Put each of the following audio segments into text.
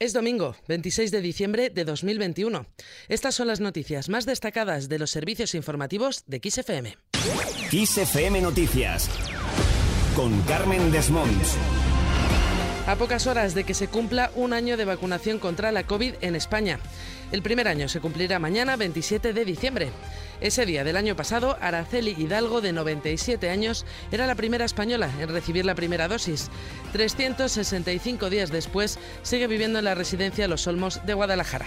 Es domingo, 26 de diciembre de 2021. Estas son las noticias más destacadas de los servicios informativos de XFM. XFM Noticias con Carmen Desmonts. A pocas horas de que se cumpla un año de vacunación contra la COVID en España. El primer año se cumplirá mañana, 27 de diciembre. Ese día del año pasado, Araceli Hidalgo, de 97 años, era la primera española en recibir la primera dosis. 365 días después, sigue viviendo en la residencia Los Olmos de Guadalajara.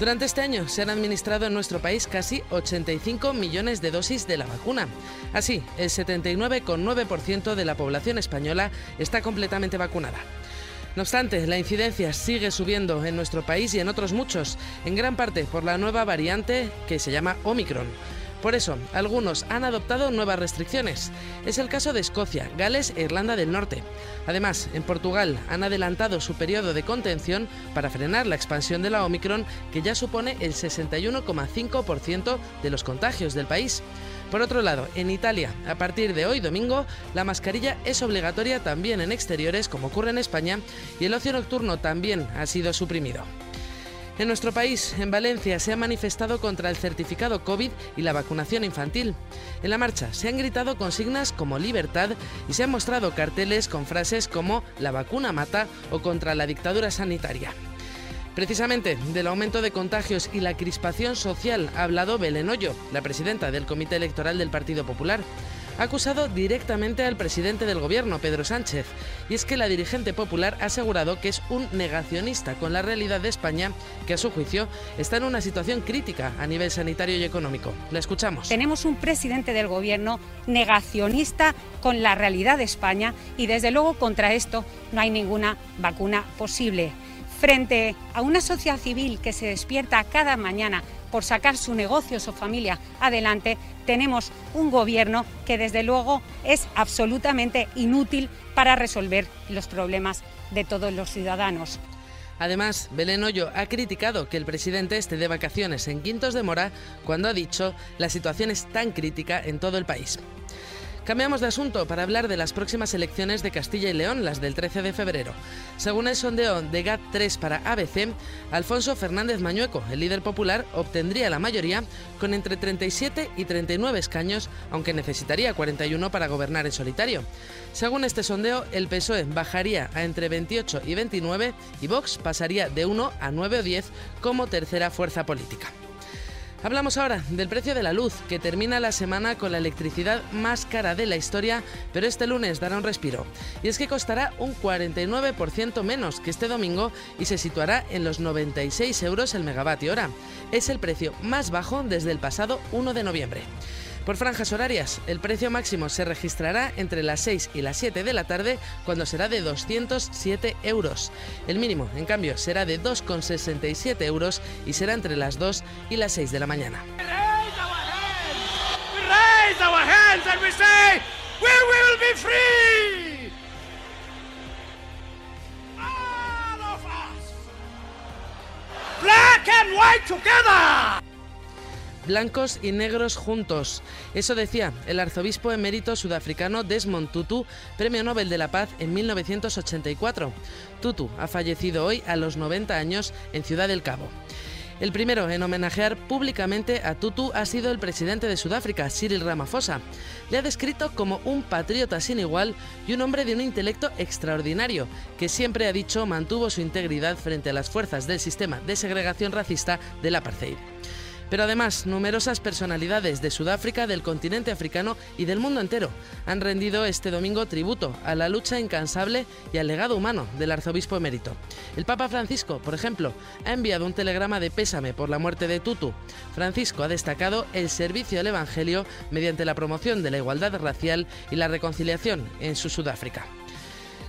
Durante este año se han administrado en nuestro país casi 85 millones de dosis de la vacuna. Así, el 79,9% de la población española está completamente vacunada. No obstante, la incidencia sigue subiendo en nuestro país y en otros muchos, en gran parte por la nueva variante que se llama Omicron. Por eso, algunos han adoptado nuevas restricciones. Es el caso de Escocia, Gales e Irlanda del Norte. Además, en Portugal han adelantado su periodo de contención para frenar la expansión de la Omicron, que ya supone el 61,5% de los contagios del país. Por otro lado, en Italia, a partir de hoy domingo, la mascarilla es obligatoria también en exteriores, como ocurre en España, y el ocio nocturno también ha sido suprimido. En nuestro país, en Valencia, se ha manifestado contra el certificado COVID y la vacunación infantil. En la marcha se han gritado consignas como libertad y se han mostrado carteles con frases como la vacuna mata o contra la dictadura sanitaria. Precisamente del aumento de contagios y la crispación social ha hablado Belén Hoyo, la presidenta del Comité Electoral del Partido Popular ha acusado directamente al presidente del gobierno, Pedro Sánchez. Y es que la dirigente popular ha asegurado que es un negacionista con la realidad de España, que a su juicio está en una situación crítica a nivel sanitario y económico. La escuchamos. Tenemos un presidente del gobierno negacionista con la realidad de España y desde luego contra esto no hay ninguna vacuna posible. Frente a una sociedad civil que se despierta cada mañana por sacar su negocio, su familia adelante, tenemos un gobierno que desde luego es absolutamente inútil para resolver los problemas de todos los ciudadanos. Además, Belén Hoyo ha criticado que el presidente esté de vacaciones en Quintos de Mora cuando ha dicho la situación es tan crítica en todo el país. Cambiamos de asunto para hablar de las próximas elecciones de Castilla y León, las del 13 de febrero. Según el sondeo de GAT3 para ABC, Alfonso Fernández Mañueco, el líder popular, obtendría la mayoría con entre 37 y 39 escaños, aunque necesitaría 41 para gobernar en solitario. Según este sondeo, el PSOE bajaría a entre 28 y 29 y Vox pasaría de 1 a 9 o 10 como tercera fuerza política. Hablamos ahora del precio de la luz, que termina la semana con la electricidad más cara de la historia, pero este lunes dará un respiro. Y es que costará un 49% menos que este domingo y se situará en los 96 euros el megavatio hora. Es el precio más bajo desde el pasado 1 de noviembre. Por franjas horarias, el precio máximo se registrará entre las 6 y las 7 de la tarde, cuando será de 207 euros. El mínimo, en cambio, será de 2,67 euros y será entre las 2 y las 6 de la mañana. Black and white together blancos y negros juntos. Eso decía el arzobispo emérito sudafricano Desmond Tutu, Premio Nobel de la Paz en 1984. Tutu ha fallecido hoy a los 90 años en Ciudad del Cabo. El primero en homenajear públicamente a Tutu ha sido el presidente de Sudáfrica, Cyril Ramaphosa. Le ha descrito como un patriota sin igual y un hombre de un intelecto extraordinario, que siempre ha dicho mantuvo su integridad frente a las fuerzas del sistema de segregación racista del apartheid. Pero además, numerosas personalidades de Sudáfrica, del continente africano y del mundo entero han rendido este domingo tributo a la lucha incansable y al legado humano del arzobispo emérito. El Papa Francisco, por ejemplo, ha enviado un telegrama de pésame por la muerte de Tutu. Francisco ha destacado el servicio al Evangelio mediante la promoción de la igualdad racial y la reconciliación en su Sudáfrica.